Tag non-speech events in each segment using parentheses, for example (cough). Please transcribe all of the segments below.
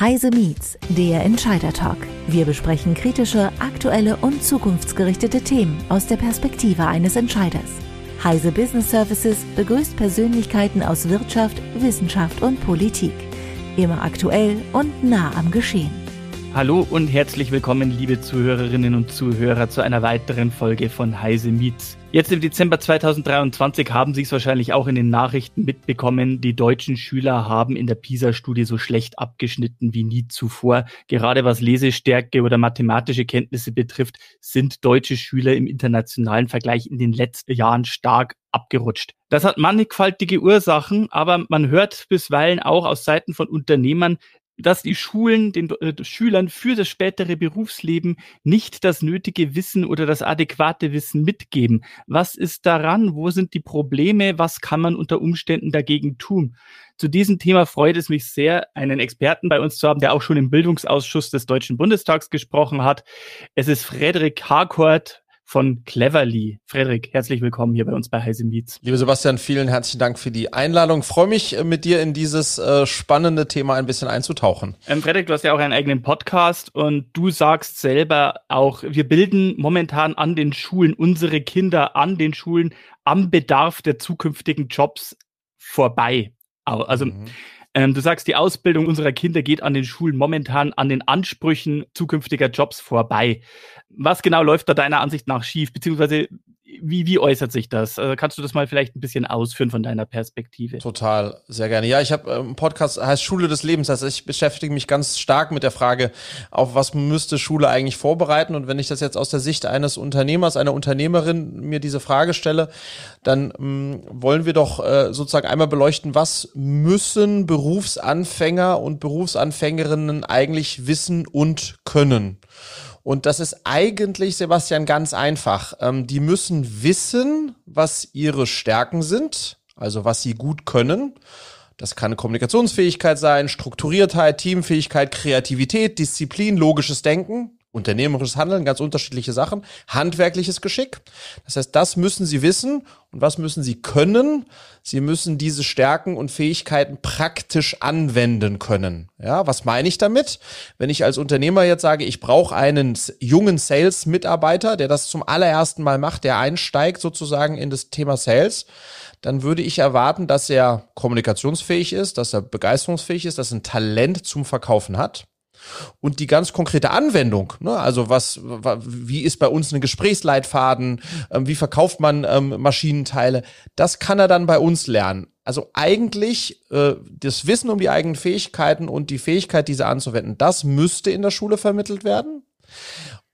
Heise Meets, der Entscheider Talk. Wir besprechen kritische, aktuelle und zukunftsgerichtete Themen aus der Perspektive eines Entscheiders. Heise Business Services begrüßt Persönlichkeiten aus Wirtschaft, Wissenschaft und Politik. Immer aktuell und nah am Geschehen. Hallo und herzlich willkommen, liebe Zuhörerinnen und Zuhörer, zu einer weiteren Folge von Heise Meets. Jetzt im Dezember 2023 haben Sie es wahrscheinlich auch in den Nachrichten mitbekommen. Die deutschen Schüler haben in der PISA-Studie so schlecht abgeschnitten wie nie zuvor. Gerade was Lesestärke oder mathematische Kenntnisse betrifft, sind deutsche Schüler im internationalen Vergleich in den letzten Jahren stark abgerutscht. Das hat mannigfaltige Ursachen, aber man hört bisweilen auch aus Seiten von Unternehmern, dass die Schulen den äh, Schülern für das spätere Berufsleben nicht das nötige Wissen oder das adäquate Wissen mitgeben. Was ist daran? Wo sind die Probleme? Was kann man unter Umständen dagegen tun? Zu diesem Thema freut es mich sehr, einen Experten bei uns zu haben, der auch schon im Bildungsausschuss des Deutschen Bundestags gesprochen hat. Es ist Frederik Harcourt von Cleverly. Frederik, herzlich willkommen hier bei uns bei Heise Meets. Liebe Sebastian, vielen herzlichen Dank für die Einladung. freue mich, äh, mit dir in dieses äh, spannende Thema ein bisschen einzutauchen. Ähm, Frederik, du hast ja auch einen eigenen Podcast und du sagst selber auch, wir bilden momentan an den Schulen unsere Kinder an den Schulen am Bedarf der zukünftigen Jobs vorbei. Also mhm. Ähm, du sagst, die Ausbildung unserer Kinder geht an den Schulen momentan an den Ansprüchen zukünftiger Jobs vorbei. Was genau läuft da deiner Ansicht nach schief? Beziehungsweise wie, wie äußert sich das? Also kannst du das mal vielleicht ein bisschen ausführen von deiner Perspektive? Total, sehr gerne. Ja, ich habe einen ähm, Podcast, heißt Schule des Lebens. Also ich beschäftige mich ganz stark mit der Frage, auf was müsste Schule eigentlich vorbereiten. Und wenn ich das jetzt aus der Sicht eines Unternehmers, einer Unternehmerin mir diese Frage stelle, dann ähm, wollen wir doch äh, sozusagen einmal beleuchten, was müssen Berufsanfänger und Berufsanfängerinnen eigentlich wissen und können. Und das ist eigentlich, Sebastian, ganz einfach. Ähm, die müssen wissen, was ihre Stärken sind, also was sie gut können. Das kann Kommunikationsfähigkeit sein, Strukturiertheit, Teamfähigkeit, Kreativität, Disziplin, logisches Denken unternehmerisches Handeln, ganz unterschiedliche Sachen, handwerkliches Geschick. Das heißt, das müssen Sie wissen und was müssen Sie können? Sie müssen diese Stärken und Fähigkeiten praktisch anwenden können. Ja, was meine ich damit? Wenn ich als Unternehmer jetzt sage, ich brauche einen jungen Sales-Mitarbeiter, der das zum allerersten Mal macht, der einsteigt sozusagen in das Thema Sales, dann würde ich erwarten, dass er kommunikationsfähig ist, dass er begeisterungsfähig ist, dass er ein Talent zum Verkaufen hat und die ganz konkrete Anwendung, ne? also was, wie ist bei uns ein Gesprächsleitfaden, ähm, wie verkauft man ähm, Maschinenteile, das kann er dann bei uns lernen. Also eigentlich äh, das Wissen um die eigenen Fähigkeiten und die Fähigkeit, diese anzuwenden, das müsste in der Schule vermittelt werden.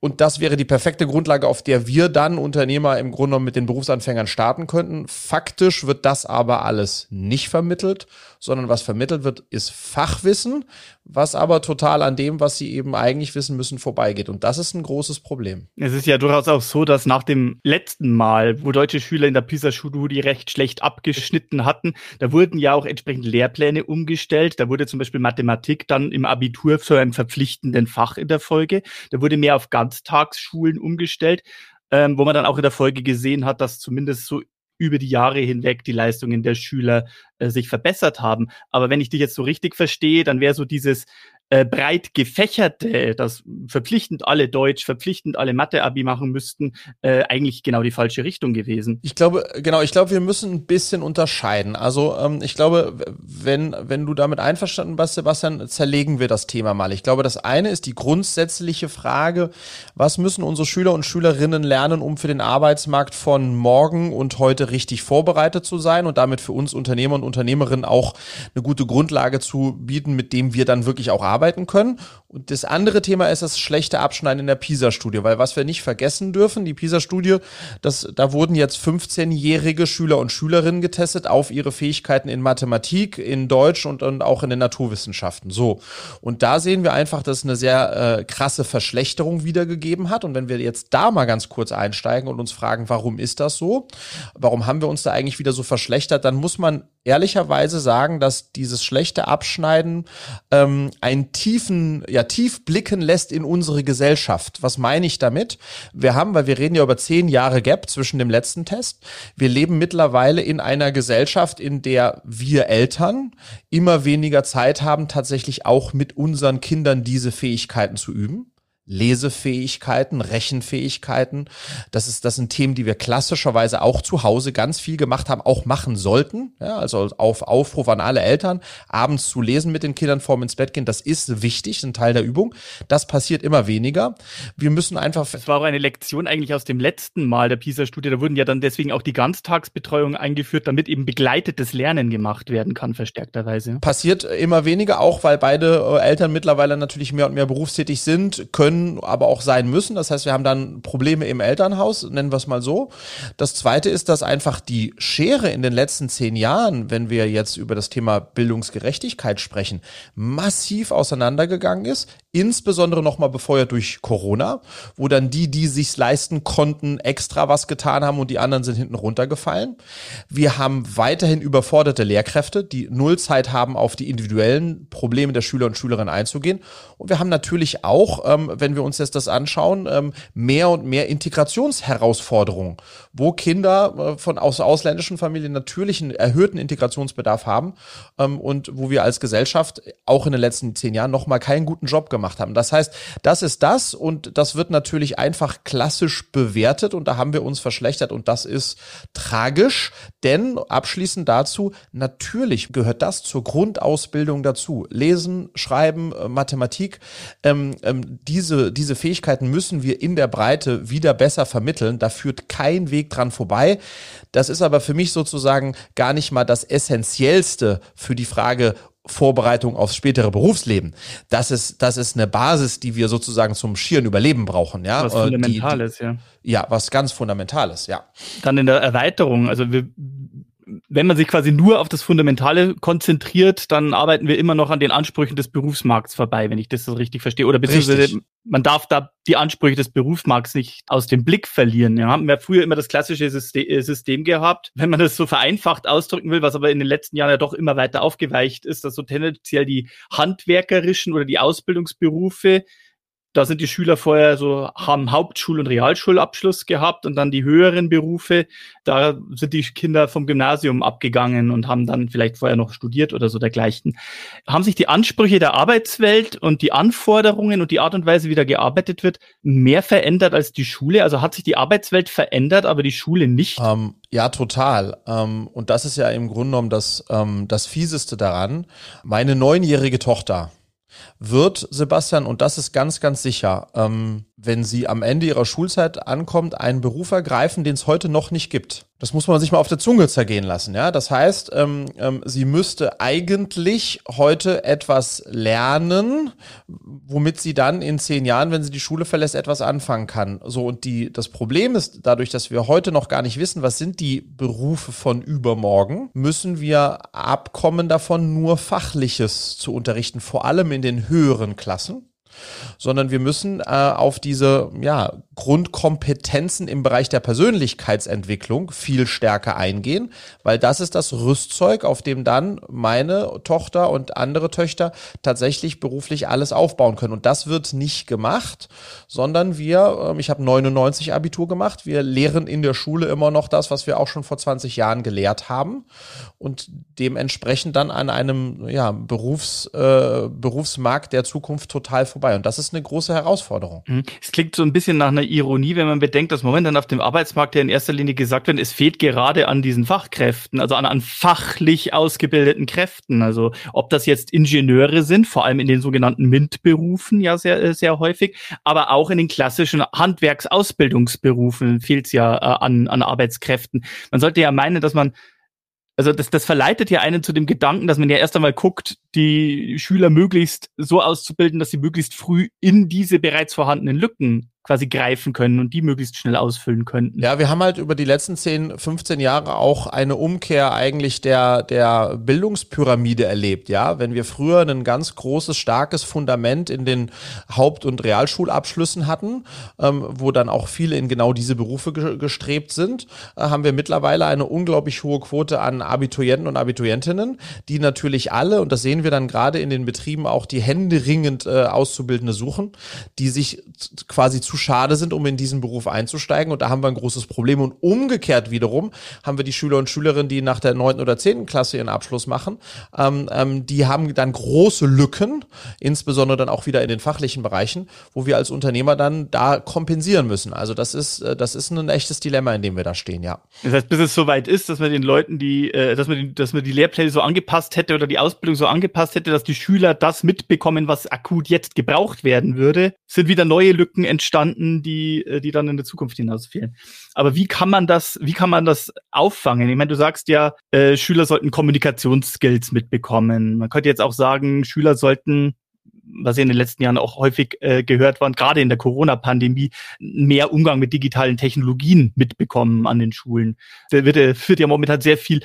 Und das wäre die perfekte Grundlage, auf der wir dann Unternehmer im Grunde genommen mit den Berufsanfängern starten könnten. Faktisch wird das aber alles nicht vermittelt, sondern was vermittelt wird, ist Fachwissen, was aber total an dem, was sie eben eigentlich wissen müssen, vorbeigeht. Und das ist ein großes Problem. Es ist ja durchaus auch so, dass nach dem letzten Mal, wo deutsche Schüler in der PISA-Studie recht schlecht abgeschnitten hatten, da wurden ja auch entsprechend Lehrpläne umgestellt. Da wurde zum Beispiel Mathematik dann im Abitur zu einem verpflichtenden Fach in der Folge. Da wurde mehr auf Ganztagsschulen umgestellt. Ähm, wo man dann auch in der Folge gesehen hat, dass zumindest so über die Jahre hinweg die Leistungen der Schüler äh, sich verbessert haben. Aber wenn ich dich jetzt so richtig verstehe, dann wäre so dieses äh, breit gefächerte, dass verpflichtend alle Deutsch, verpflichtend alle Mathe-Abi machen müssten, äh, eigentlich genau die falsche Richtung gewesen. Ich glaube, genau, ich glaube, wir müssen ein bisschen unterscheiden. Also ähm, ich glaube, wenn, wenn du damit einverstanden bist, Sebastian, zerlegen wir das Thema mal. Ich glaube, das eine ist die grundsätzliche Frage, was müssen unsere Schüler und Schülerinnen lernen, um für den Arbeitsmarkt von morgen und heute richtig vorbereitet zu sein und damit für uns Unternehmer und Unternehmerinnen auch eine gute Grundlage zu bieten, mit dem wir dann wirklich auch arbeiten arbeiten können. Und das andere Thema ist das schlechte Abschneiden in der PISA-Studie, weil was wir nicht vergessen dürfen, die PISA-Studie, da wurden jetzt 15-jährige Schüler und Schülerinnen getestet auf ihre Fähigkeiten in Mathematik, in Deutsch und, und auch in den Naturwissenschaften. So. Und da sehen wir einfach, dass es eine sehr äh, krasse Verschlechterung wiedergegeben hat. Und wenn wir jetzt da mal ganz kurz einsteigen und uns fragen, warum ist das so? Warum haben wir uns da eigentlich wieder so verschlechtert? Dann muss man ehrlicherweise sagen, dass dieses schlechte Abschneiden ähm, ein einen tiefen, ja, tief blicken lässt in unsere Gesellschaft. Was meine ich damit? Wir haben, weil wir reden ja über zehn Jahre Gap zwischen dem letzten Test. Wir leben mittlerweile in einer Gesellschaft, in der wir Eltern immer weniger Zeit haben, tatsächlich auch mit unseren Kindern diese Fähigkeiten zu üben. Lesefähigkeiten, Rechenfähigkeiten. Das ist, das sind Themen, die wir klassischerweise auch zu Hause ganz viel gemacht haben, auch machen sollten. Ja, also auf Aufruf an alle Eltern, abends zu lesen mit den Kindern vorm ins Bett gehen, das ist wichtig, ein Teil der Übung. Das passiert immer weniger. Wir müssen einfach. Das war auch eine Lektion eigentlich aus dem letzten Mal der PISA-Studie. Da wurden ja dann deswegen auch die Ganztagsbetreuung eingeführt, damit eben begleitetes Lernen gemacht werden kann, verstärkterweise. Passiert immer weniger, auch weil beide äh, Eltern mittlerweile natürlich mehr und mehr berufstätig sind, können können, aber auch sein müssen. Das heißt, wir haben dann Probleme im Elternhaus, nennen wir es mal so. Das zweite ist, dass einfach die Schere in den letzten zehn Jahren, wenn wir jetzt über das Thema Bildungsgerechtigkeit sprechen, massiv auseinandergegangen ist. Insbesondere nochmal befeuert durch Corona, wo dann die, die sich's leisten konnten, extra was getan haben und die anderen sind hinten runtergefallen. Wir haben weiterhin überforderte Lehrkräfte, die null Zeit haben, auf die individuellen Probleme der Schüler und Schülerinnen einzugehen. Und wir haben natürlich auch, ähm, wenn wir uns jetzt das anschauen, ähm, mehr und mehr Integrationsherausforderungen, wo Kinder äh, von aus ausländischen Familien natürlich einen erhöhten Integrationsbedarf haben ähm, und wo wir als Gesellschaft auch in den letzten zehn Jahren nochmal keinen guten Job gemacht haben. Das heißt, das ist das und das wird natürlich einfach klassisch bewertet und da haben wir uns verschlechtert und das ist tragisch, denn abschließend dazu, natürlich gehört das zur Grundausbildung dazu. Lesen, Schreiben, äh, Mathematik, ähm, ähm, diese, diese Fähigkeiten müssen wir in der Breite wieder besser vermitteln. Da führt kein Weg dran vorbei. Das ist aber für mich sozusagen gar nicht mal das Essentiellste für die Frage, Vorbereitung aufs spätere Berufsleben. Das ist, das ist eine Basis, die wir sozusagen zum schieren Überleben brauchen, ja. Was Fundamentales, die, die, ja. Ja, was ganz Fundamentales, ja. Dann in der Erweiterung, also wir wenn man sich quasi nur auf das Fundamentale konzentriert, dann arbeiten wir immer noch an den Ansprüchen des Berufsmarkts vorbei, wenn ich das so richtig verstehe. Oder beziehungsweise richtig. man darf da die Ansprüche des Berufsmarkts nicht aus dem Blick verlieren. Wir haben ja früher immer das klassische äh, System gehabt, wenn man das so vereinfacht ausdrücken will, was aber in den letzten Jahren ja doch immer weiter aufgeweicht ist, dass so tendenziell die handwerkerischen oder die Ausbildungsberufe da sind die Schüler vorher so, haben Hauptschul- und Realschulabschluss gehabt und dann die höheren Berufe, da sind die Kinder vom Gymnasium abgegangen und haben dann vielleicht vorher noch studiert oder so dergleichen. Haben sich die Ansprüche der Arbeitswelt und die Anforderungen und die Art und Weise, wie da gearbeitet wird, mehr verändert als die Schule? Also hat sich die Arbeitswelt verändert, aber die Schule nicht? Um, ähm, ja, total. Um, ähm, und das ist ja im Grunde genommen das, um, ähm, das Fieseste daran. Meine neunjährige Tochter, wird Sebastian, und das ist ganz, ganz sicher, ähm, wenn sie am Ende ihrer Schulzeit ankommt, einen Beruf ergreifen, den es heute noch nicht gibt. Das muss man sich mal auf der Zunge zergehen lassen. Ja, das heißt, ähm, ähm, sie müsste eigentlich heute etwas lernen, womit sie dann in zehn Jahren, wenn sie die Schule verlässt, etwas anfangen kann. So und die das Problem ist, dadurch, dass wir heute noch gar nicht wissen, was sind die Berufe von übermorgen, müssen wir abkommen davon, nur Fachliches zu unterrichten, vor allem in den höheren Klassen sondern wir müssen äh, auf diese ja, Grundkompetenzen im Bereich der Persönlichkeitsentwicklung viel stärker eingehen, weil das ist das Rüstzeug, auf dem dann meine Tochter und andere Töchter tatsächlich beruflich alles aufbauen können. Und das wird nicht gemacht, sondern wir, äh, ich habe 99 Abitur gemacht, wir lehren in der Schule immer noch das, was wir auch schon vor 20 Jahren gelehrt haben und dementsprechend dann an einem ja, Berufs, äh, Berufsmarkt der Zukunft total vorbei vorbei. Und das ist eine große Herausforderung. Mhm. Es klingt so ein bisschen nach einer Ironie, wenn man bedenkt, dass momentan auf dem Arbeitsmarkt ja in erster Linie gesagt wird, es fehlt gerade an diesen Fachkräften, also an, an fachlich ausgebildeten Kräften. Also ob das jetzt Ingenieure sind, vor allem in den sogenannten MINT-Berufen ja sehr, sehr häufig, aber auch in den klassischen Handwerksausbildungsberufen fehlt es ja äh, an, an Arbeitskräften. Man sollte ja meinen, dass man also das, das verleitet ja einen zu dem Gedanken, dass man ja erst einmal guckt, die Schüler möglichst so auszubilden, dass sie möglichst früh in diese bereits vorhandenen Lücken quasi greifen können und die möglichst schnell ausfüllen könnten. Ja, wir haben halt über die letzten 10, 15 Jahre auch eine Umkehr eigentlich der, der Bildungspyramide erlebt. Ja, wenn wir früher ein ganz großes, starkes Fundament in den Haupt- und Realschulabschlüssen hatten, ähm, wo dann auch viele in genau diese Berufe ge gestrebt sind, äh, haben wir mittlerweile eine unglaublich hohe Quote an Abiturienten und Abiturientinnen, die natürlich alle, und das sehen wir dann gerade in den Betrieben auch, die händeringend äh, Auszubildende suchen, die sich quasi zu schade sind, um in diesen Beruf einzusteigen. Und da haben wir ein großes Problem. Und umgekehrt wiederum haben wir die Schüler und Schülerinnen, die nach der neunten oder zehnten Klasse ihren Abschluss machen, ähm, ähm, die haben dann große Lücken, insbesondere dann auch wieder in den fachlichen Bereichen, wo wir als Unternehmer dann da kompensieren müssen. Also das ist, äh, das ist ein echtes Dilemma, in dem wir da stehen, ja. Das heißt, bis es soweit ist, dass man den Leuten die, äh, dass man, die, dass man die Lehrpläne so angepasst hätte oder die Ausbildung so angepasst hätte, dass die Schüler das mitbekommen, was akut jetzt gebraucht werden würde, sind wieder neue Lücken entstanden, die, äh, die dann in der Zukunft hinaus fehlen. Aber wie kann man das, wie kann man das auffangen? Ich meine, du sagst ja, äh, Schüler sollten Kommunikationsskills mitbekommen. Man könnte jetzt auch sagen, Schüler sollten was in den letzten Jahren auch häufig äh, gehört waren, gerade in der Corona-Pandemie, mehr Umgang mit digitalen Technologien mitbekommen an den Schulen. Da wird, wird ja momentan sehr viel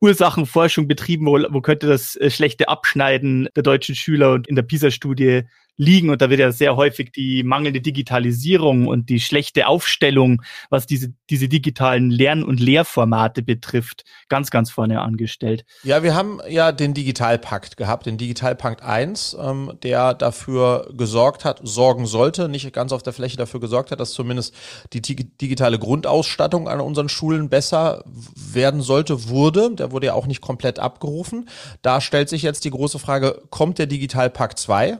Ursachenforschung betrieben, wo, wo könnte das äh, schlechte Abschneiden der deutschen Schüler und in der PISA-Studie liegen. Und da wird ja sehr häufig die mangelnde Digitalisierung und die schlechte Aufstellung, was diese, diese digitalen Lern- und Lehrformate betrifft, ganz, ganz vorne angestellt. Ja, wir haben ja den Digitalpakt gehabt, den Digitalpakt 1, ähm, der dafür gesorgt hat, sorgen sollte, nicht ganz auf der Fläche dafür gesorgt hat, dass zumindest die digitale Grundausstattung an unseren Schulen besser werden sollte, wurde. Der wurde ja auch nicht komplett abgerufen. Da stellt sich jetzt die große Frage, kommt der Digitalpakt 2?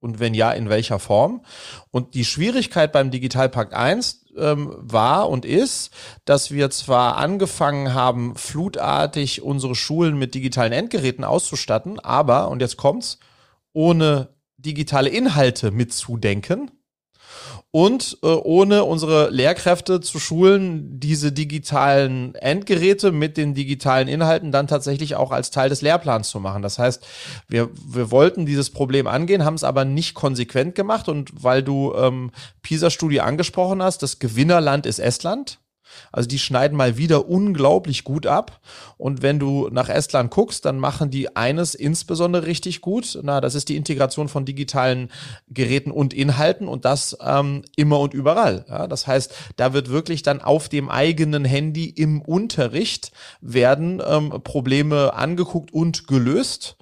Und wenn ja, in welcher Form? Und die Schwierigkeit beim Digitalpakt 1 ähm, war und ist, dass wir zwar angefangen haben, flutartig unsere Schulen mit digitalen Endgeräten auszustatten, aber, und jetzt kommt's, ohne digitale Inhalte mitzudenken und äh, ohne unsere Lehrkräfte zu schulen, diese digitalen Endgeräte mit den digitalen Inhalten dann tatsächlich auch als Teil des Lehrplans zu machen. Das heißt, wir, wir wollten dieses Problem angehen, haben es aber nicht konsequent gemacht und weil du ähm, PISA-Studie angesprochen hast, das Gewinnerland ist Estland. Also die schneiden mal wieder unglaublich gut ab. Und wenn du nach Estland guckst, dann machen die eines insbesondere richtig gut. Na, das ist die Integration von digitalen Geräten und Inhalten und das ähm, immer und überall. Ja, das heißt, da wird wirklich dann auf dem eigenen Handy im Unterricht werden ähm, Probleme angeguckt und gelöst.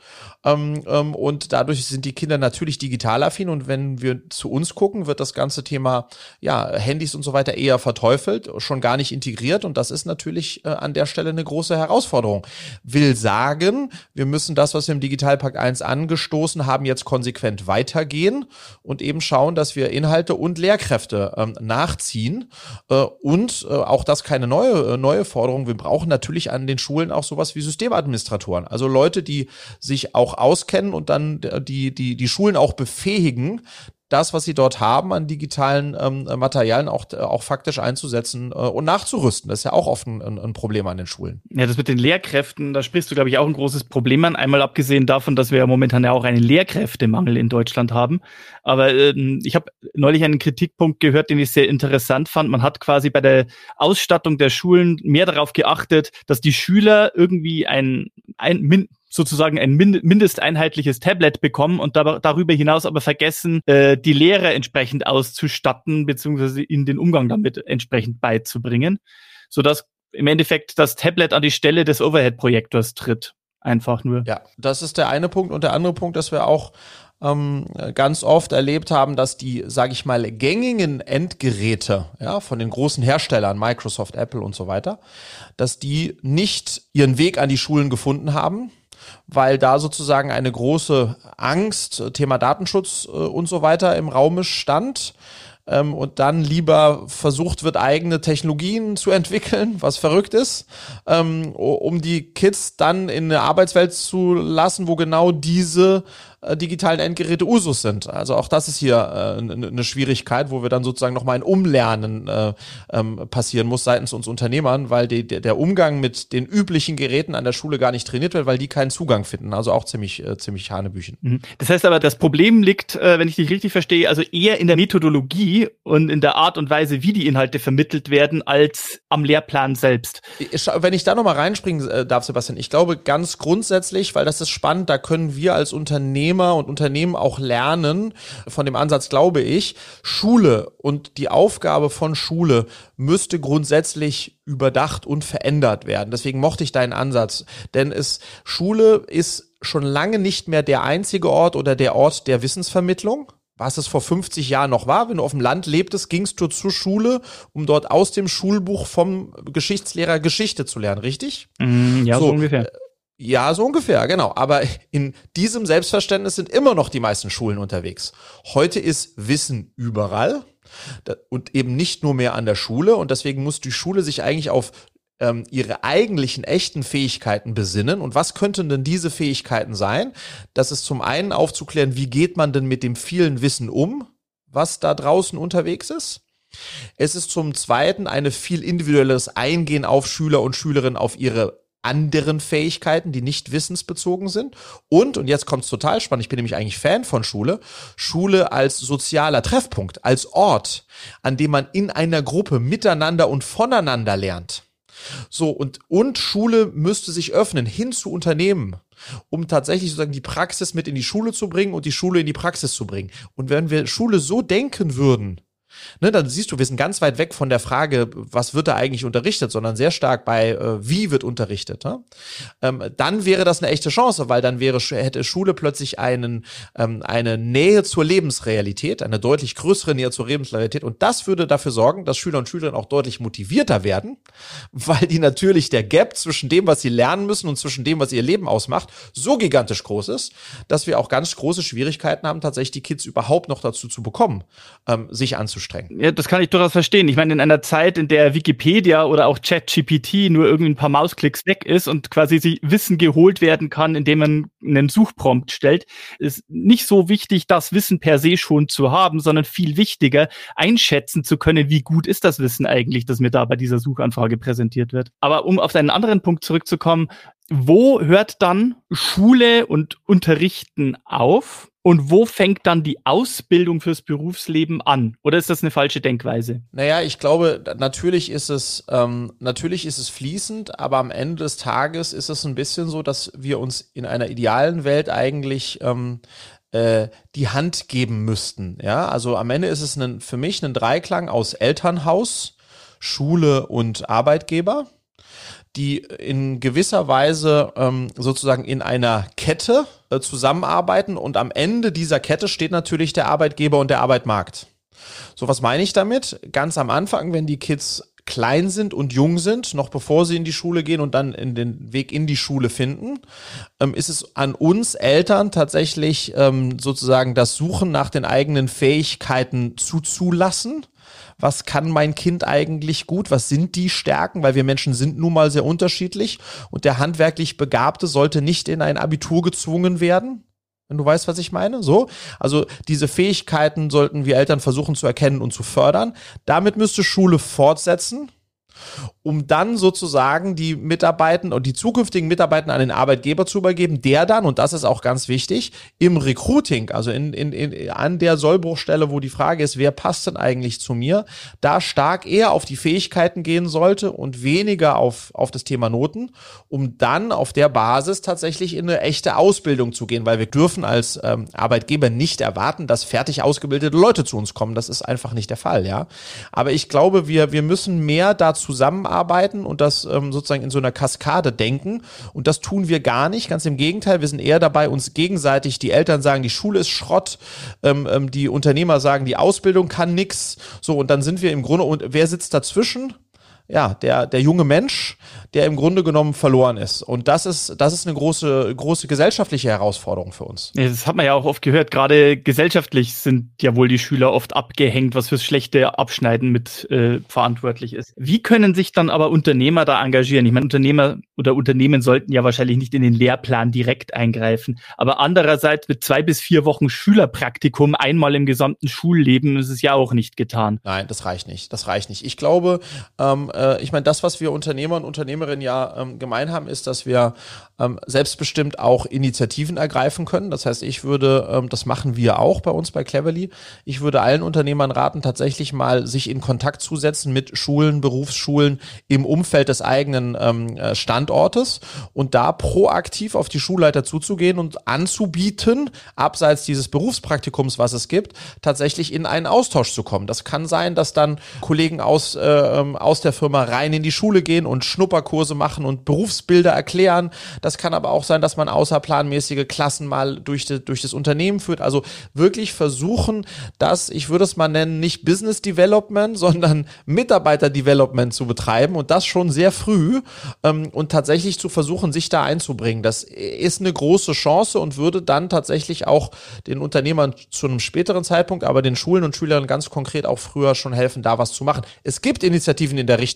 Ähm, ähm, und dadurch sind die Kinder natürlich digital affin. Und wenn wir zu uns gucken, wird das ganze Thema ja, Handys und so weiter eher verteufelt, schon gar nicht integriert. Und das ist natürlich äh, an der Stelle eine große Herausforderung. Will sagen, wir müssen das, was wir im Digitalpakt 1 angestoßen haben, jetzt konsequent weitergehen und eben schauen, dass wir Inhalte und Lehrkräfte ähm, nachziehen. Äh, und äh, auch das keine neue, äh, neue Forderung. Wir brauchen natürlich an den Schulen auch sowas wie Systemadministratoren. Also Leute, die sich auch auskennen und dann die, die, die Schulen auch befähigen, das, was sie dort haben an digitalen ähm, Materialien auch, auch faktisch einzusetzen äh, und nachzurüsten. Das ist ja auch oft ein, ein, Problem an den Schulen. Ja, das mit den Lehrkräften, da sprichst du, glaube ich, auch ein großes Problem an. Einmal abgesehen davon, dass wir ja momentan ja auch einen Lehrkräftemangel in Deutschland haben. Aber ähm, ich habe neulich einen Kritikpunkt gehört, den ich sehr interessant fand. Man hat quasi bei der Ausstattung der Schulen mehr darauf geachtet, dass die Schüler irgendwie ein, ein sozusagen ein mindesteinheitliches Tablet bekommen und darüber hinaus aber vergessen, äh, die Lehrer entsprechend auszustatten, beziehungsweise ihnen den Umgang damit entsprechend beizubringen, sodass im Endeffekt das Tablet an die Stelle des Overhead-Projektors tritt. Einfach nur. Ja, das ist der eine Punkt. Und der andere Punkt, dass wir auch ähm, ganz oft erlebt haben, dass die, sage ich mal, gängigen Endgeräte ja, von den großen Herstellern, Microsoft, Apple und so weiter, dass die nicht ihren Weg an die Schulen gefunden haben weil da sozusagen eine große Angst, Thema Datenschutz äh, und so weiter im Raume stand. Ähm, und dann lieber versucht wird, eigene Technologien zu entwickeln, was verrückt ist, ähm, um die Kids dann in eine Arbeitswelt zu lassen, wo genau diese äh, digitalen Endgeräte Usus sind. Also auch das ist hier äh, eine Schwierigkeit, wo wir dann sozusagen nochmal ein Umlernen äh, ähm, passieren muss seitens uns Unternehmern, weil die, der Umgang mit den üblichen Geräten an der Schule gar nicht trainiert wird, weil die keinen Zugang finden. Also auch ziemlich, äh, ziemlich Hanebüchen. Mhm. Das heißt aber, das Problem liegt, äh, wenn ich dich richtig verstehe, also eher in der Methodologie und in der Art und Weise, wie die Inhalte vermittelt werden, als am Lehrplan selbst. Wenn ich da nochmal reinspringen äh, darf, Sebastian, ich glaube ganz grundsätzlich, weil das ist spannend, da können wir als Unternehmer und Unternehmen auch lernen. Von dem Ansatz glaube ich, Schule und die Aufgabe von Schule müsste grundsätzlich überdacht und verändert werden. Deswegen mochte ich deinen Ansatz, denn es Schule ist schon lange nicht mehr der einzige Ort oder der Ort der Wissensvermittlung was es vor 50 Jahren noch war. Wenn du auf dem Land lebtest, gingst du zur Schule, um dort aus dem Schulbuch vom Geschichtslehrer Geschichte zu lernen, richtig? Mm, ja, so, so ungefähr. Ja, so ungefähr, genau. Aber in diesem Selbstverständnis sind immer noch die meisten Schulen unterwegs. Heute ist Wissen überall und eben nicht nur mehr an der Schule. Und deswegen muss die Schule sich eigentlich auf ähm, ihre eigentlichen echten Fähigkeiten besinnen. Und was könnten denn diese Fähigkeiten sein? Das ist zum einen aufzuklären, wie geht man denn mit dem vielen Wissen um, was da draußen unterwegs ist? Es ist zum Zweiten eine viel individuelles Eingehen auf Schüler und Schülerinnen auf ihre anderen Fähigkeiten, die nicht wissensbezogen sind. Und, und jetzt kommt es total spannend, ich bin nämlich eigentlich Fan von Schule, Schule als sozialer Treffpunkt, als Ort, an dem man in einer Gruppe miteinander und voneinander lernt. So, und, und Schule müsste sich öffnen hin zu Unternehmen, um tatsächlich sozusagen die Praxis mit in die Schule zu bringen und die Schule in die Praxis zu bringen. Und wenn wir Schule so denken würden, Ne, dann siehst du, wir sind ganz weit weg von der Frage, was wird da eigentlich unterrichtet, sondern sehr stark bei, äh, wie wird unterrichtet. Ne? Ähm, dann wäre das eine echte Chance, weil dann wäre hätte Schule plötzlich einen ähm, eine Nähe zur Lebensrealität, eine deutlich größere Nähe zur Lebensrealität und das würde dafür sorgen, dass Schüler und Schülerinnen auch deutlich motivierter werden, (laughs) weil die natürlich der Gap zwischen dem, was sie lernen müssen und zwischen dem, was ihr Leben ausmacht, so gigantisch groß ist, dass wir auch ganz große Schwierigkeiten haben, tatsächlich die Kids überhaupt noch dazu zu bekommen, ähm, sich anzuschauen anzustrengen. Ja, das kann ich durchaus verstehen. Ich meine, in einer Zeit, in der Wikipedia oder auch ChatGPT nur irgendwie ein paar Mausklicks weg ist und quasi sich Wissen geholt werden kann, indem man einen Suchprompt stellt, ist nicht so wichtig, das Wissen per se schon zu haben, sondern viel wichtiger, einschätzen zu können, wie gut ist das Wissen eigentlich, das mir da bei dieser Suchanfrage präsentiert wird. Aber um auf einen anderen Punkt zurückzukommen, wo hört dann Schule und Unterrichten auf? Und wo fängt dann die Ausbildung fürs Berufsleben an? Oder ist das eine falsche Denkweise? Naja, ich glaube, natürlich ist es, ähm, natürlich ist es fließend, aber am Ende des Tages ist es ein bisschen so, dass wir uns in einer idealen Welt eigentlich ähm, äh, die Hand geben müssten. Ja, also am Ende ist es ein, für mich ein Dreiklang aus Elternhaus, Schule und Arbeitgeber die in gewisser Weise ähm, sozusagen in einer Kette äh, zusammenarbeiten und am Ende dieser Kette steht natürlich der Arbeitgeber und der Arbeitmarkt. So, was meine ich damit? Ganz am Anfang, wenn die Kids klein sind und jung sind, noch bevor sie in die Schule gehen und dann in den Weg in die Schule finden, ähm, ist es an uns Eltern tatsächlich ähm, sozusagen das Suchen nach den eigenen Fähigkeiten zuzulassen. Was kann mein Kind eigentlich gut, was sind die Stärken, weil wir Menschen sind nun mal sehr unterschiedlich und der handwerklich Begabte sollte nicht in ein Abitur gezwungen werden. Wenn du weißt, was ich meine, so. Also diese Fähigkeiten sollten wir Eltern versuchen zu erkennen und zu fördern. Damit müsste Schule fortsetzen um dann sozusagen die Mitarbeitenden und die zukünftigen Mitarbeitenden an den Arbeitgeber zu übergeben, der dann, und das ist auch ganz wichtig, im Recruiting, also in, in, in, an der Sollbruchstelle, wo die Frage ist, wer passt denn eigentlich zu mir, da stark eher auf die Fähigkeiten gehen sollte und weniger auf, auf das Thema Noten, um dann auf der Basis tatsächlich in eine echte Ausbildung zu gehen, weil wir dürfen als ähm, Arbeitgeber nicht erwarten, dass fertig ausgebildete Leute zu uns kommen. Das ist einfach nicht der Fall, ja. Aber ich glaube, wir, wir müssen mehr dazu zusammenarbeiten und das ähm, sozusagen in so einer Kaskade denken. Und das tun wir gar nicht. Ganz im Gegenteil, wir sind eher dabei, uns gegenseitig, die Eltern sagen, die Schule ist Schrott, ähm, ähm, die Unternehmer sagen, die Ausbildung kann nix. So, und dann sind wir im Grunde, und wer sitzt dazwischen? Ja, der, der junge Mensch, der im Grunde genommen verloren ist. Und das ist, das ist eine große, große gesellschaftliche Herausforderung für uns. Das hat man ja auch oft gehört. Gerade gesellschaftlich sind ja wohl die Schüler oft abgehängt, was fürs schlechte Abschneiden mit äh, verantwortlich ist. Wie können sich dann aber Unternehmer da engagieren? Ich meine, Unternehmer oder Unternehmen sollten ja wahrscheinlich nicht in den Lehrplan direkt eingreifen. Aber andererseits mit zwei bis vier Wochen Schülerpraktikum einmal im gesamten Schulleben ist es ja auch nicht getan. Nein, das reicht nicht. Das reicht nicht. Ich glaube, ähm, äh, ich meine, das, was wir Unternehmer und Unternehmerinnen ja ähm, gemein haben, ist, dass wir ähm, selbstbestimmt auch Initiativen ergreifen können. Das heißt, ich würde, ähm, das machen wir auch bei uns bei Cleverly, ich würde allen Unternehmern raten, tatsächlich mal sich in Kontakt zu setzen mit Schulen, Berufsschulen im Umfeld des eigenen ähm, äh, Standortes und da proaktiv auf die Schulleiter zuzugehen und anzubieten, abseits dieses Berufspraktikums, was es gibt, tatsächlich in einen Austausch zu kommen. Das kann sein, dass dann Kollegen aus, äh, ähm, aus der Firma rein in die Schule gehen und Schnupperkurse machen und Berufsbilder erklären. Das kann aber auch sein, dass man außerplanmäßige Klassen mal durch, die, durch das Unternehmen führt. Also wirklich versuchen, das, ich würde es mal nennen, nicht Business Development, (laughs) sondern Mitarbeiter Development zu betreiben und das schon sehr früh ähm, und tatsächlich zu versuchen, sich da einzubringen. Das ist eine große Chance und würde dann tatsächlich auch den Unternehmern zu einem späteren Zeitpunkt, aber den Schulen und Schülern ganz konkret auch früher schon helfen, da was zu machen. Es gibt Initiativen in der Richtung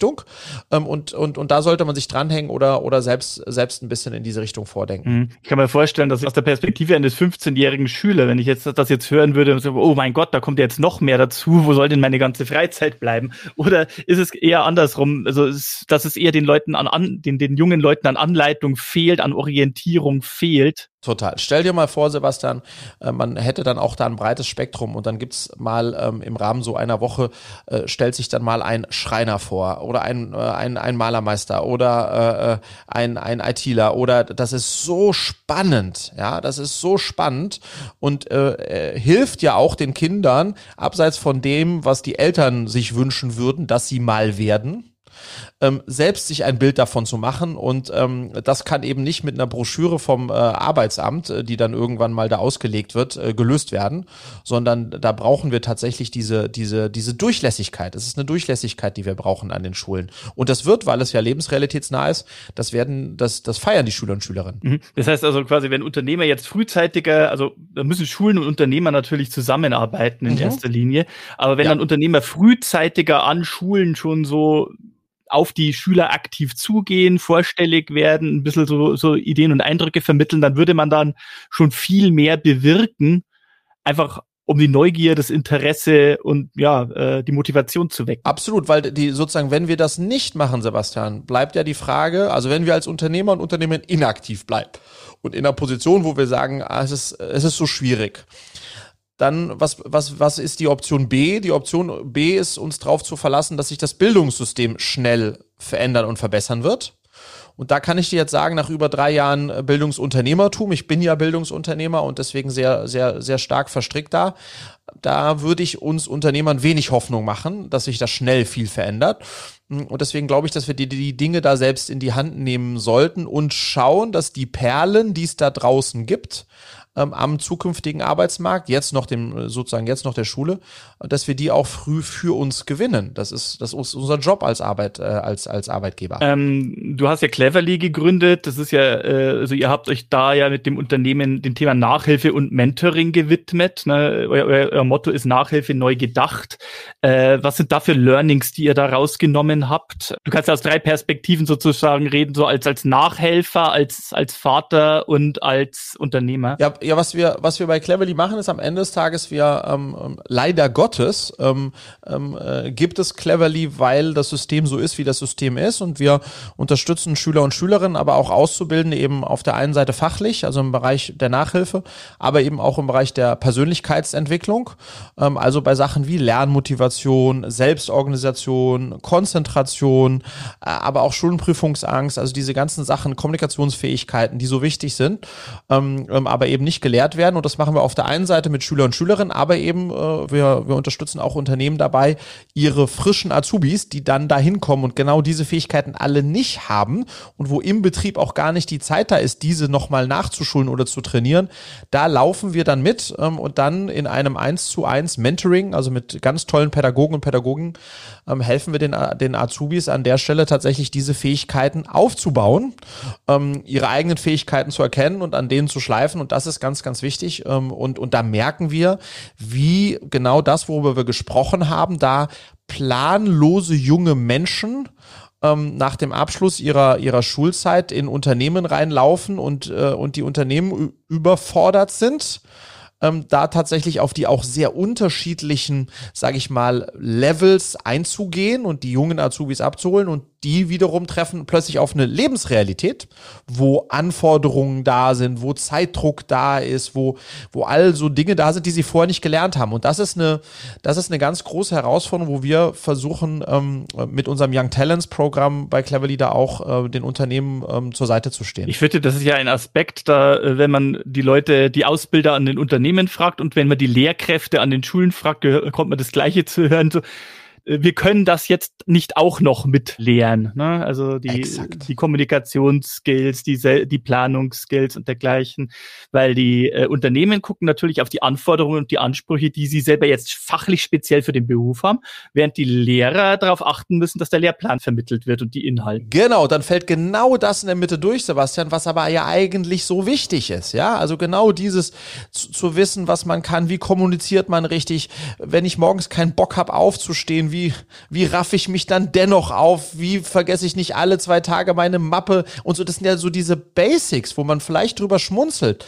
ähm, und, und, und da sollte man sich dranhängen oder, oder selbst, selbst ein bisschen in diese Richtung vordenken. Mhm. Ich kann mir vorstellen, dass aus der Perspektive eines 15-jährigen Schülers, wenn ich jetzt das jetzt hören würde, so, oh mein Gott, da kommt jetzt noch mehr dazu, wo soll denn meine ganze Freizeit bleiben? Oder ist es eher andersrum, also dass es eher den Leuten an, an den, den jungen Leuten an Anleitung fehlt, an Orientierung fehlt? Total. Stell dir mal vor, Sebastian, äh, man hätte dann auch da ein breites Spektrum und dann gibt's mal ähm, im Rahmen so einer Woche, äh, stellt sich dann mal ein Schreiner vor oder ein, äh, ein, ein Malermeister oder äh, äh ein, ein ITler oder das ist so spannend, ja, das ist so spannend und äh, hilft ja auch den Kindern, abseits von dem, was die Eltern sich wünschen würden, dass sie mal werden, ähm, selbst sich ein Bild davon zu machen. Und ähm, das kann eben nicht mit einer Broschüre vom äh, Arbeitsamt, äh, die dann irgendwann mal da ausgelegt wird, äh, gelöst werden, sondern da brauchen wir tatsächlich diese, diese, diese Durchlässigkeit. Es ist eine Durchlässigkeit, die wir brauchen an den Schulen. Und das wird, weil es ja lebensrealitätsnah ist, das werden, das, das feiern die Schüler und Schülerinnen. Mhm. Das heißt also quasi, wenn Unternehmer jetzt frühzeitiger, also da müssen Schulen und Unternehmer natürlich zusammenarbeiten in mhm. erster Linie, aber wenn ja. dann Unternehmer frühzeitiger an Schulen schon so auf die Schüler aktiv zugehen, vorstellig werden, ein bisschen so, so Ideen und Eindrücke vermitteln, dann würde man dann schon viel mehr bewirken, einfach um die Neugier, das Interesse und ja, äh, die Motivation zu wecken. Absolut, weil die sozusagen, wenn wir das nicht machen, Sebastian, bleibt ja die Frage, also wenn wir als Unternehmer und Unternehmen inaktiv bleiben und in einer Position, wo wir sagen, ah, es ist, es ist so schwierig, dann, was, was, was ist die Option B? Die Option B ist, uns darauf zu verlassen, dass sich das Bildungssystem schnell verändern und verbessern wird. Und da kann ich dir jetzt sagen, nach über drei Jahren Bildungsunternehmertum, ich bin ja Bildungsunternehmer und deswegen sehr, sehr, sehr stark verstrickt da, da würde ich uns Unternehmern wenig Hoffnung machen, dass sich das schnell viel verändert. Und deswegen glaube ich, dass wir die, die Dinge da selbst in die Hand nehmen sollten und schauen, dass die Perlen, die es da draußen gibt, ähm, am zukünftigen Arbeitsmarkt, jetzt noch dem, sozusagen jetzt noch der Schule, dass wir die auch früh für uns gewinnen. Das ist, das ist unser Job als Arbeit, äh, als, als Arbeitgeber. Ähm, du hast ja Cleverly gegründet. Das ist ja, äh, also ihr habt euch da ja mit dem Unternehmen dem Thema Nachhilfe und Mentoring gewidmet. Ne? Euer, euer, euer Motto ist Nachhilfe neu gedacht. Äh, was sind da für Learnings, die ihr da rausgenommen habt? Du kannst ja aus drei Perspektiven sozusagen reden, so als, als Nachhelfer, als, als Vater und als Unternehmer. Ja, ja, was wir, was wir bei Cleverly machen, ist am Ende des Tages, wir ähm, ähm, leider Gottes ähm, ähm, äh, gibt es Cleverly, weil das System so ist, wie das System ist. Und wir unterstützen Schüler und Schülerinnen, aber auch Auszubildende eben auf der einen Seite fachlich, also im Bereich der Nachhilfe, aber eben auch im Bereich der Persönlichkeitsentwicklung. Ähm, also bei Sachen wie Lernmotivation, Selbstorganisation, Konzentration, äh, aber auch Schuldenprüfungsangst, also diese ganzen Sachen, Kommunikationsfähigkeiten, die so wichtig sind, ähm, ähm aber eben nicht natürlich gelehrt werden und das machen wir auf der einen Seite mit Schüler und Schülerinnen, aber eben äh, wir, wir unterstützen auch Unternehmen dabei, ihre frischen Azubis, die dann dahin kommen und genau diese Fähigkeiten alle nicht haben und wo im Betrieb auch gar nicht die Zeit da ist, diese nochmal nachzuschulen oder zu trainieren, da laufen wir dann mit ähm, und dann in einem 1 zu 1 Mentoring, also mit ganz tollen Pädagogen und Pädagogen, ähm, helfen wir den, den Azubis an der Stelle tatsächlich diese Fähigkeiten aufzubauen, ähm, ihre eigenen Fähigkeiten zu erkennen und an denen zu schleifen. Und das ist ganz, ganz wichtig. Ähm, und, und da merken wir, wie genau das, worüber wir gesprochen haben, da planlose junge Menschen ähm, nach dem Abschluss ihrer, ihrer Schulzeit in Unternehmen reinlaufen und, äh, und die Unternehmen überfordert sind ähm, da tatsächlich auf die auch sehr unterschiedlichen, sage ich mal, Levels einzugehen und die jungen Azubis abzuholen und die wiederum treffen plötzlich auf eine Lebensrealität, wo Anforderungen da sind, wo Zeitdruck da ist, wo, wo all so Dinge da sind, die sie vorher nicht gelernt haben. Und das ist eine, das ist eine ganz große Herausforderung, wo wir versuchen, ähm, mit unserem Young Talents Programm bei Cleverly da auch äh, den Unternehmen ähm, zur Seite zu stehen. Ich finde, das ist ja ein Aspekt, da, äh, wenn man die Leute, die Ausbilder an den Unternehmen fragt und wenn man die Lehrkräfte an den Schulen fragt, kommt man das Gleiche zu hören. So, wir können das jetzt nicht auch noch mit lehren. Ne? Also die, die Kommunikationsskills, die, die Planungsskills und dergleichen, weil die äh, Unternehmen gucken natürlich auf die Anforderungen und die Ansprüche, die sie selber jetzt fachlich speziell für den Beruf haben, während die Lehrer darauf achten müssen, dass der Lehrplan vermittelt wird und die Inhalte. Genau, dann fällt genau das in der Mitte durch, Sebastian, was aber ja eigentlich so wichtig ist. Ja, also genau dieses zu, zu wissen, was man kann, wie kommuniziert man richtig, wenn ich morgens keinen Bock habe aufzustehen, wie wie, wie raff ich mich dann dennoch auf? Wie vergesse ich nicht alle zwei Tage meine Mappe? Und so, das sind ja so diese Basics, wo man vielleicht drüber schmunzelt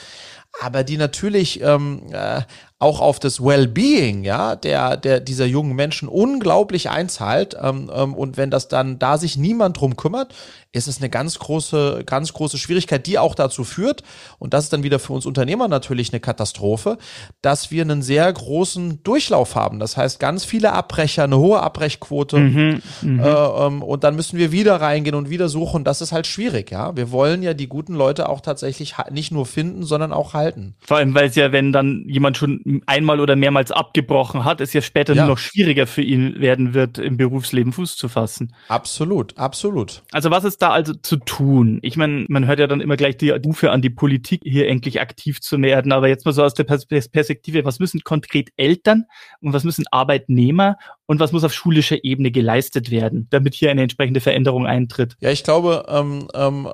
aber die natürlich ähm, äh, auch auf das Wellbeing, ja, der, der dieser jungen Menschen unglaublich einzahlt. Ähm, ähm, und wenn das dann da sich niemand drum kümmert, ist es eine ganz große, ganz große Schwierigkeit, die auch dazu führt, und das ist dann wieder für uns Unternehmer natürlich eine Katastrophe, dass wir einen sehr großen Durchlauf haben. Das heißt, ganz viele Abbrecher, eine hohe Abbrechquote. Mhm, mhm. äh, ähm, und dann müssen wir wieder reingehen und wieder suchen. Das ist halt schwierig, ja. Wir wollen ja die guten Leute auch tatsächlich nicht nur finden, sondern auch halten. Vor allem, weil es ja, wenn dann jemand schon einmal oder mehrmals abgebrochen hat, es ja später ja. nur noch schwieriger für ihn werden wird, im Berufsleben Fuß zu fassen. Absolut, absolut. Also was ist da also zu tun? Ich meine, man hört ja dann immer gleich die Rufe an die Politik, hier endlich aktiv zu werden, aber jetzt mal so aus der Perspektive, was müssen konkret Eltern und was müssen Arbeitnehmer und was muss auf schulischer Ebene geleistet werden, damit hier eine entsprechende Veränderung eintritt? Ja, ich glaube, ähm, ähm,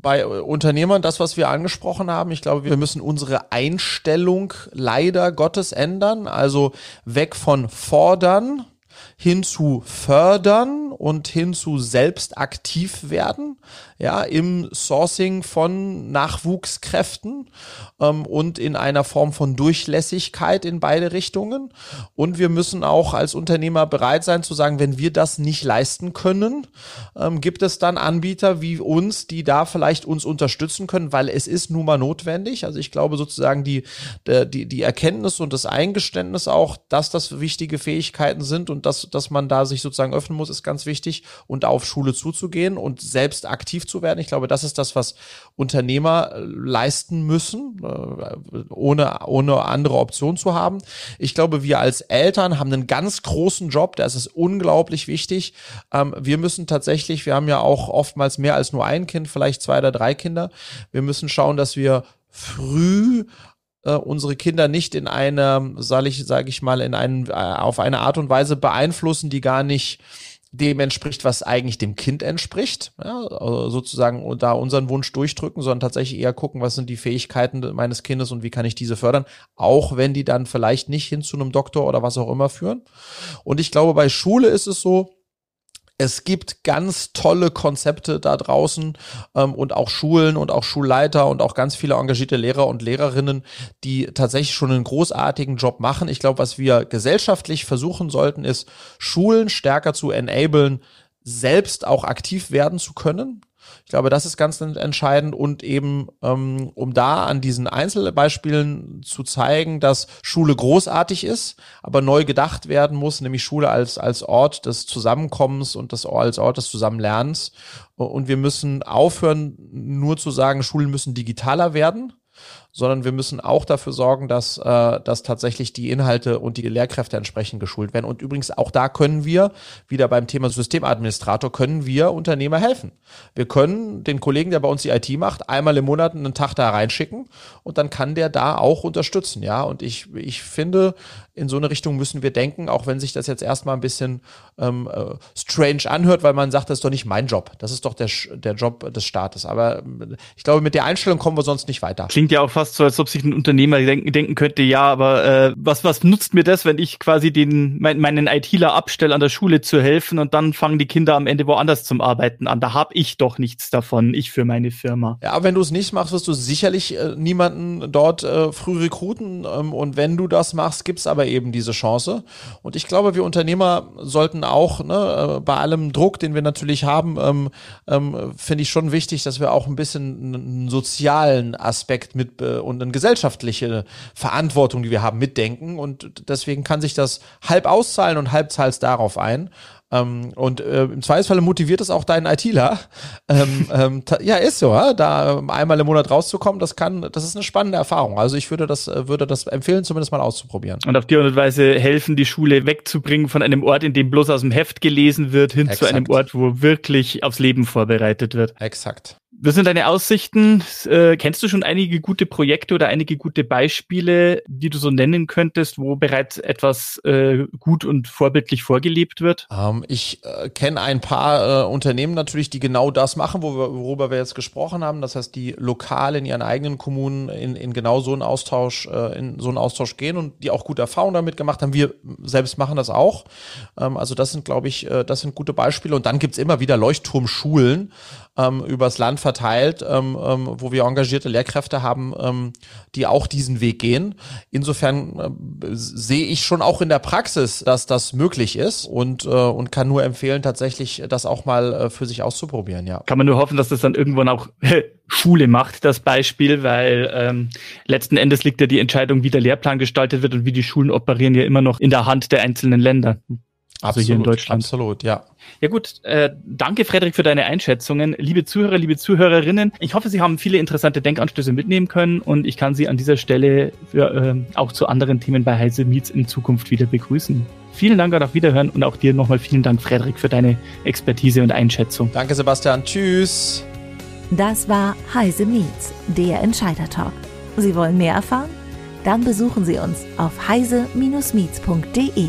bei Unternehmern, das, was wir angesprochen haben, ich glaube, wir müssen unsere Einstellung leider Gottes ändern. Also weg von fordern, hin zu fördern und hin zu selbst aktiv werden, ja, im Sourcing von Nachwuchskräften ähm, und in einer Form von Durchlässigkeit in beide Richtungen. Und wir müssen auch als Unternehmer bereit sein zu sagen, wenn wir das nicht leisten können, ähm, gibt es dann Anbieter wie uns, die da vielleicht uns unterstützen können, weil es ist nun mal notwendig. Also ich glaube sozusagen die, die, die Erkenntnis und das Eingeständnis auch, dass das wichtige Fähigkeiten sind und dass, dass man da sich sozusagen öffnen muss, ist ganz wichtig und auf Schule zuzugehen und selbst aktiv zu werden. Ich glaube, das ist das, was Unternehmer äh, leisten müssen, äh, ohne, ohne andere Option zu haben. Ich glaube, wir als Eltern haben einen ganz großen Job, das ist unglaublich wichtig. Ähm, wir müssen tatsächlich, wir haben ja auch oftmals mehr als nur ein Kind, vielleicht zwei oder drei Kinder. Wir müssen schauen, dass wir früh äh, unsere Kinder nicht in einer, sage ich, sage ich mal, in einen, auf eine Art und Weise beeinflussen, die gar nicht dem entspricht, was eigentlich dem Kind entspricht, ja, also sozusagen da unseren Wunsch durchdrücken, sondern tatsächlich eher gucken, was sind die Fähigkeiten meines Kindes und wie kann ich diese fördern, auch wenn die dann vielleicht nicht hin zu einem Doktor oder was auch immer führen. Und ich glaube, bei Schule ist es so, es gibt ganz tolle Konzepte da draußen ähm, und auch Schulen und auch Schulleiter und auch ganz viele engagierte Lehrer und Lehrerinnen, die tatsächlich schon einen großartigen Job machen. Ich glaube, was wir gesellschaftlich versuchen sollten, ist, Schulen stärker zu enablen, selbst auch aktiv werden zu können. Ich glaube, das ist ganz entscheidend und eben, ähm, um da an diesen Einzelbeispielen zu zeigen, dass Schule großartig ist, aber neu gedacht werden muss, nämlich Schule als, als Ort des Zusammenkommens und das als Ort des Zusammenlernens. Und wir müssen aufhören, nur zu sagen, Schulen müssen digitaler werden, sondern wir müssen auch dafür sorgen, dass, äh, dass tatsächlich die Inhalte und die Lehrkräfte entsprechend geschult werden. Und übrigens auch da können wir, wieder beim Thema Systemadministrator, können wir Unternehmer helfen. Wir können den Kollegen, der bei uns die IT macht, einmal im Monat einen Tag da reinschicken und dann kann der da auch unterstützen. Ja, und ich, ich finde, in so eine Richtung müssen wir denken, auch wenn sich das jetzt erstmal ein bisschen ähm, äh, strange anhört, weil man sagt, das ist doch nicht mein Job. Das ist doch der, der Job des Staates. Aber äh, ich glaube, mit der Einstellung kommen wir sonst nicht weiter. Klingt ja auch fast so, als ob sich ein Unternehmer denken, denken könnte, ja, aber äh, was, was nutzt mir das, wenn ich quasi den, mein, meinen ITler abstelle, an der Schule zu helfen und dann fangen die Kinder am Ende woanders zum Arbeiten an. Da habe ich doch nichts davon, ich für meine Firma. Ja, aber wenn du es nicht machst, wirst du sicherlich äh, niemanden dort äh, früh rekruten. Ähm, und wenn du das machst, gibt's aber eben diese Chance. Und ich glaube, wir Unternehmer sollten auch, ne, äh, bei allem Druck, den wir natürlich haben, ähm, ähm, finde ich schon wichtig, dass wir auch ein bisschen einen sozialen Aspekt mit äh, und eine gesellschaftliche Verantwortung, die wir haben, mitdenken. Und deswegen kann sich das halb auszahlen und halb zahlst darauf ein. Ähm, und äh, im Zweifelsfall motiviert es auch deinen ITler. Ähm, (laughs) ähm, ja, ist so, ja? da ähm, einmal im Monat rauszukommen, das kann, das ist eine spannende Erfahrung. Also ich würde das, äh, würde das empfehlen, zumindest mal auszuprobieren. Und auf die Art und Weise helfen, die Schule wegzubringen von einem Ort, in dem bloß aus dem Heft gelesen wird, hin Exakt. zu einem Ort, wo wirklich aufs Leben vorbereitet wird. Exakt. Was sind deine Aussichten? Äh, kennst du schon einige gute Projekte oder einige gute Beispiele, die du so nennen könntest, wo bereits etwas äh, gut und vorbildlich vorgelebt wird? Ähm, ich äh, kenne ein paar äh, Unternehmen natürlich, die genau das machen, wo wir, worüber wir jetzt gesprochen haben. Das heißt, die lokal in ihren eigenen Kommunen in, in genau so einen Austausch, äh, in so einen Austausch gehen und die auch gute Erfahrungen damit gemacht haben. Wir selbst machen das auch. Ähm, also das sind, glaube ich, äh, das sind gute Beispiele. Und dann gibt's immer wieder Leuchtturmschulen, ähm, übers Land verteilt, ähm, ähm, wo wir engagierte Lehrkräfte haben, ähm, die auch diesen Weg gehen. Insofern äh, sehe ich schon auch in der Praxis, dass das möglich ist und, äh, und kann nur empfehlen, tatsächlich das auch mal äh, für sich auszuprobieren, ja. Kann man nur hoffen, dass das dann irgendwann auch Schule macht, das Beispiel, weil ähm, letzten Endes liegt ja die Entscheidung, wie der Lehrplan gestaltet wird und wie die Schulen operieren, ja immer noch in der Hand der einzelnen Länder. Also absolut, hier in Deutschland. Absolut, ja. Ja gut, äh, danke Frederik für deine Einschätzungen. Liebe Zuhörer, liebe Zuhörerinnen, ich hoffe, Sie haben viele interessante Denkanstöße mitnehmen können und ich kann Sie an dieser Stelle für, äh, auch zu anderen Themen bei Heise Meets in Zukunft wieder begrüßen. Vielen Dank und auf Wiederhören und auch dir nochmal vielen Dank, Frederik, für deine Expertise und Einschätzung. Danke, Sebastian. Tschüss. Das war Heise Meets, der Entscheider Talk. Sie wollen mehr erfahren? Dann besuchen Sie uns auf heise-meets.de.